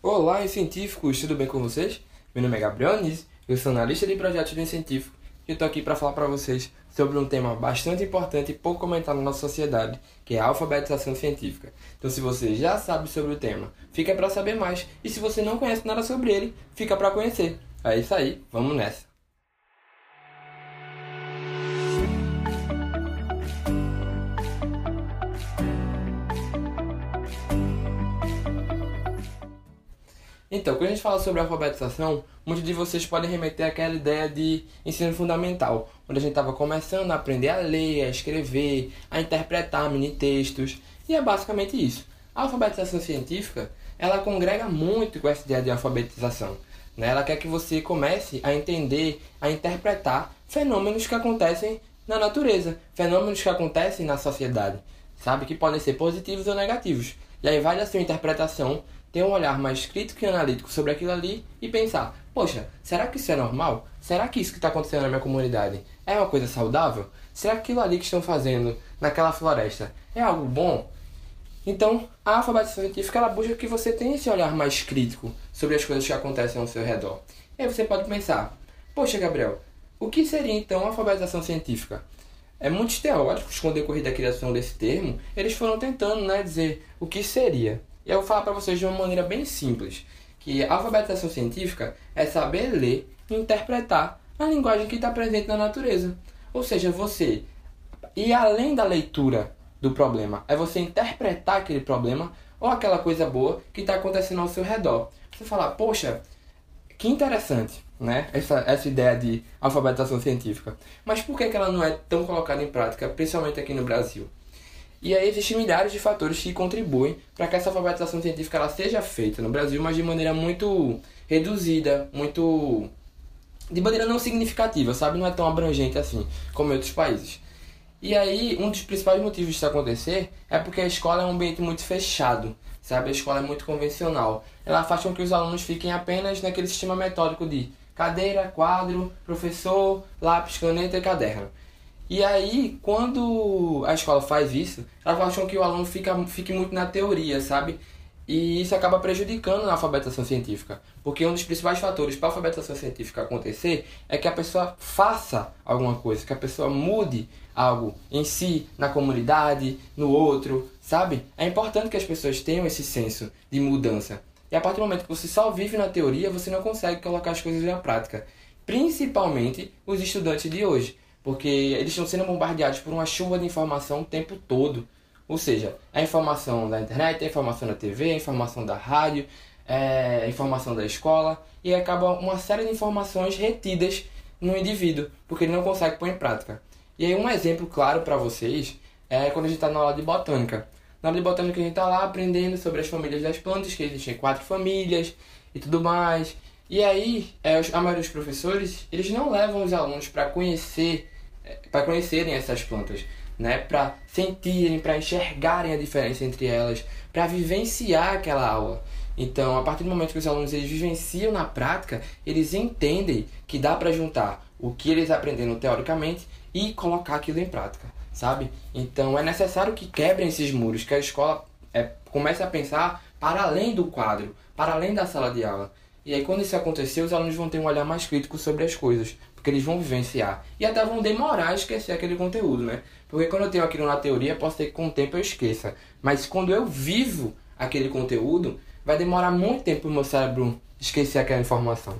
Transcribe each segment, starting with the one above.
Olá, científicos, tudo bem com vocês? Meu nome é Gabriel Anísio, eu sou analista de projetos do científico e estou aqui para falar para vocês sobre um tema bastante importante e pouco comentado na nossa sociedade, que é a alfabetização científica. Então, se você já sabe sobre o tema, fica para saber mais, e se você não conhece nada sobre ele, fica para conhecer. É isso aí, vamos nessa! Então, quando a gente fala sobre alfabetização, muitos de vocês podem remeter àquela ideia de ensino fundamental, onde a gente estava começando a aprender a ler, a escrever, a interpretar mini textos, e é basicamente isso. A alfabetização científica, ela congrega muito com essa ideia de alfabetização. Né? Ela quer que você comece a entender, a interpretar fenômenos que acontecem na natureza, fenômenos que acontecem na sociedade, sabe? Que podem ser positivos ou negativos. E aí vai da sua interpretação ter um olhar mais crítico e analítico sobre aquilo ali e pensar: poxa, será que isso é normal? Será que isso que está acontecendo na minha comunidade é uma coisa saudável? Será que aquilo ali que estão fazendo naquela floresta é algo bom? Então, a alfabetização científica ela busca que você tenha esse olhar mais crítico sobre as coisas que acontecem ao seu redor. E aí você pode pensar: poxa, Gabriel, o que seria então a alfabetização científica? É muitos teóricos, com o decorrer da criação desse termo, eles foram tentando né, dizer o que seria. E eu vou falar para vocês de uma maneira bem simples, que a alfabetização científica é saber ler e interpretar a linguagem que está presente na natureza. Ou seja, você ir além da leitura do problema, é você interpretar aquele problema ou aquela coisa boa que está acontecendo ao seu redor. Você falar, poxa, que interessante, né? Essa, essa ideia de alfabetização científica. Mas por que, que ela não é tão colocada em prática, principalmente aqui no Brasil? E aí existem milhares de fatores que contribuem para que essa alfabetização científica ela seja feita no Brasil, mas de maneira muito reduzida, muito de maneira não significativa, sabe? Não é tão abrangente assim como em outros países. E aí, um dos principais motivos disso acontecer é porque a escola é um ambiente muito fechado, sabe? A escola é muito convencional. Ela faz com que os alunos fiquem apenas naquele sistema metódico de cadeira, quadro, professor, lápis, caneta e caderno. E aí, quando a escola faz isso, elas acham que o aluno fica, fique muito na teoria, sabe? E isso acaba prejudicando a alfabetização científica. Porque um dos principais fatores para a alfabetização científica acontecer é que a pessoa faça alguma coisa, que a pessoa mude algo em si, na comunidade, no outro, sabe? É importante que as pessoas tenham esse senso de mudança. E a partir do momento que você só vive na teoria, você não consegue colocar as coisas na prática. Principalmente os estudantes de hoje porque eles estão sendo bombardeados por uma chuva de informação o tempo todo. Ou seja, a informação da internet, a informação da TV, a informação da rádio, é, a informação da escola, e acaba uma série de informações retidas no indivíduo, porque ele não consegue pôr em prática. E aí um exemplo claro para vocês é quando a gente está na aula de botânica. Na aula de botânica a gente está lá aprendendo sobre as famílias das plantas, que existem quatro famílias e tudo mais. E aí, é, a maioria dos professores, eles não levam os alunos para conhecer para conhecerem essas plantas, né? Para sentirem, para enxergarem a diferença entre elas, para vivenciar aquela aula. Então, a partir do momento que os alunos eles vivenciam na prática, eles entendem que dá para juntar o que eles aprenderam teoricamente e colocar aquilo em prática, sabe? Então, é necessário que quebrem esses muros, que a escola é, comece a pensar para além do quadro, para além da sala de aula. E aí, quando isso acontecer, os alunos vão ter um olhar mais crítico sobre as coisas, porque eles vão vivenciar. E até vão demorar a esquecer aquele conteúdo, né? Porque quando eu tenho aquilo na teoria, pode ser que com o tempo eu esqueça. Mas quando eu vivo aquele conteúdo, vai demorar muito tempo para o meu cérebro esquecer aquela informação.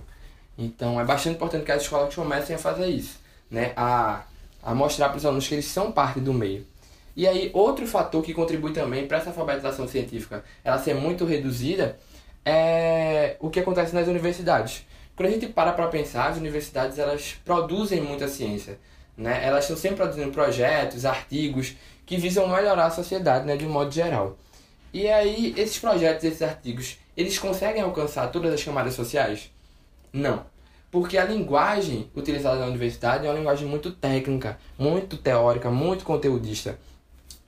Então, é bastante importante que as escolas comecem a fazer isso, né? A, a mostrar para os alunos que eles são parte do meio. E aí, outro fator que contribui também para essa alfabetização científica ela ser muito reduzida é o que acontece nas universidades. Quando a gente para para pensar, as universidades elas produzem muita ciência, né? Elas estão sempre produzindo projetos, artigos que visam melhorar a sociedade, né, de um modo geral. E aí, esses projetos, esses artigos, eles conseguem alcançar todas as camadas sociais? Não. Porque a linguagem utilizada na universidade é uma linguagem muito técnica, muito teórica, muito conteudista.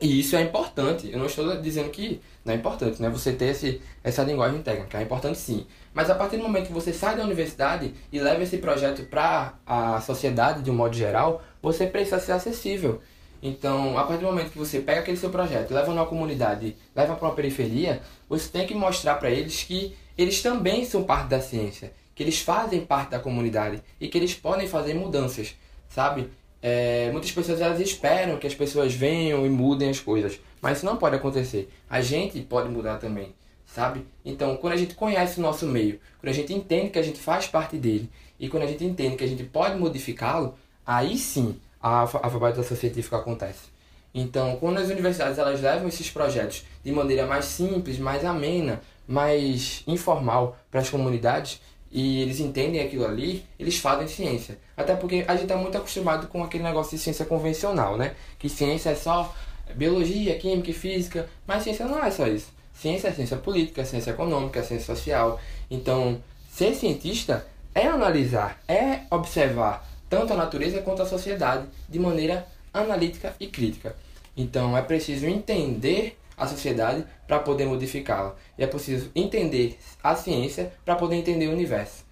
E isso é importante. Eu não estou dizendo que não é importante, né? Você ter esse, essa linguagem técnica. É importante sim. Mas a partir do momento que você sai da universidade e leva esse projeto para a sociedade de um modo geral, você precisa ser acessível. Então, a partir do momento que você pega aquele seu projeto, leva numa comunidade, leva para uma periferia, você tem que mostrar para eles que eles também são parte da ciência, que eles fazem parte da comunidade e que eles podem fazer mudanças, sabe? É, muitas pessoas elas esperam que as pessoas venham e mudem as coisas, mas isso não pode acontecer. A gente pode mudar também, sabe? Então, quando a gente conhece o nosso meio, quando a gente entende que a gente faz parte dele e quando a gente entende que a gente pode modificá-lo, aí sim a alfabetização científica acontece. Então, quando as universidades elas levam esses projetos de maneira mais simples, mais amena, mais informal para as comunidades, e eles entendem aquilo ali, eles fazem ciência. Até porque a gente está muito acostumado com aquele negócio de ciência convencional, né? Que ciência é só biologia, química e física, mas ciência não é só isso. Ciência é ciência política, ciência econômica, ciência social. Então, ser cientista é analisar, é observar tanto a natureza quanto a sociedade de maneira analítica e crítica. Então, é preciso entender a sociedade para poder modificá-la. E é preciso entender a ciência para poder entender o universo.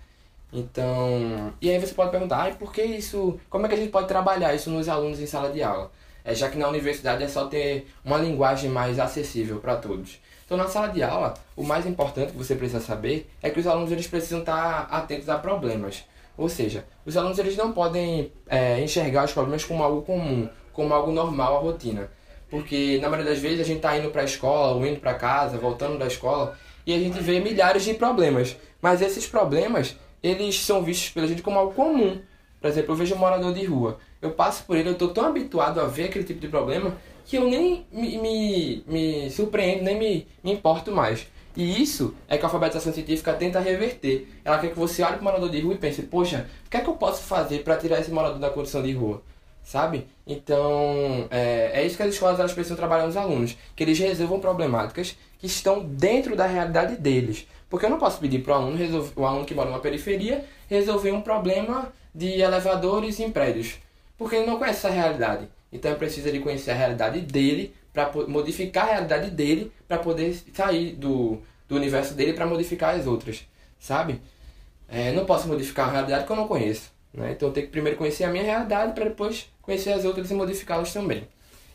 Então, e aí você pode perguntar, ah, por que isso? Como é que a gente pode trabalhar isso nos alunos em sala de aula? É, já que na universidade é só ter uma linguagem mais acessível para todos. Então, na sala de aula, o mais importante que você precisa saber é que os alunos eles precisam estar atentos a problemas. Ou seja, os alunos eles não podem é, enxergar os problemas como algo comum, como algo normal à rotina. Porque na maioria das vezes a gente está indo para a escola, ou indo para casa, voltando da escola, e a gente vê milhares de problemas. Mas esses problemas, eles são vistos pela gente como algo comum. Por exemplo, eu vejo um morador de rua, eu passo por ele, eu estou tão habituado a ver aquele tipo de problema que eu nem me, me, me surpreendo, nem me, me importo mais. E isso é que a alfabetização científica tenta reverter. Ela quer que você olhe para o morador de rua e pense, poxa, o que é que eu posso fazer para tirar esse morador da condição de rua? Sabe? Então, é, é isso que as escolas elas precisam trabalhar nos alunos, que eles resolvam problemáticas que estão dentro da realidade deles. Porque eu não posso pedir para o aluno, resolver, o aluno que mora numa periferia, resolver um problema de elevadores em prédios, porque ele não conhece essa realidade. Então, precisa de conhecer a realidade dele, para modificar a realidade dele, para poder sair do, do universo dele para modificar as outras, sabe? É, não posso modificar a realidade que eu não conheço. Né? Então eu tenho que primeiro conhecer a minha realidade para depois conhecer as outras e modificá-las também.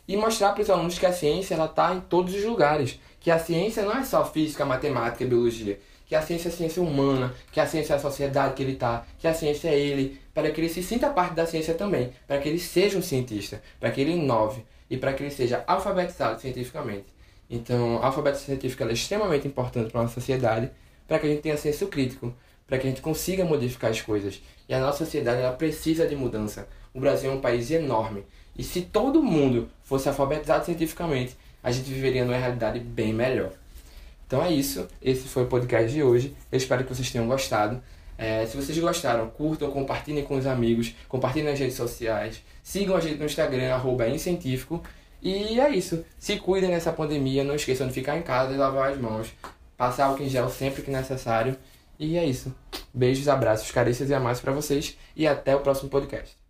E mostrar para os alunos que a ciência está em todos os lugares. Que a ciência não é só física, matemática e biologia. Que a ciência é a ciência humana, que a ciência é a sociedade que ele está, que a ciência é ele, para que ele se sinta parte da ciência também, para que ele seja um cientista, para que ele inove e para que ele seja alfabetizado cientificamente. Então, a alfabetização científica é extremamente importante para a nossa sociedade, para que a gente tenha senso crítico, para que a gente consiga modificar as coisas. E a nossa sociedade ela precisa de mudança. O Brasil é um país enorme. E se todo mundo fosse alfabetizado cientificamente, a gente viveria numa realidade bem melhor. Então é isso. Esse foi o podcast de hoje. Eu espero que vocês tenham gostado. É, se vocês gostaram, curtam, compartilhem com os amigos, compartilhem nas redes sociais, sigam a gente no Instagram, arroba Incentifico. E é isso. Se cuidem nessa pandemia, não esqueçam de ficar em casa e lavar as mãos. Passar álcool em gel sempre que necessário. E é isso. Beijos, abraços, carícias e amassos para vocês e até o próximo podcast.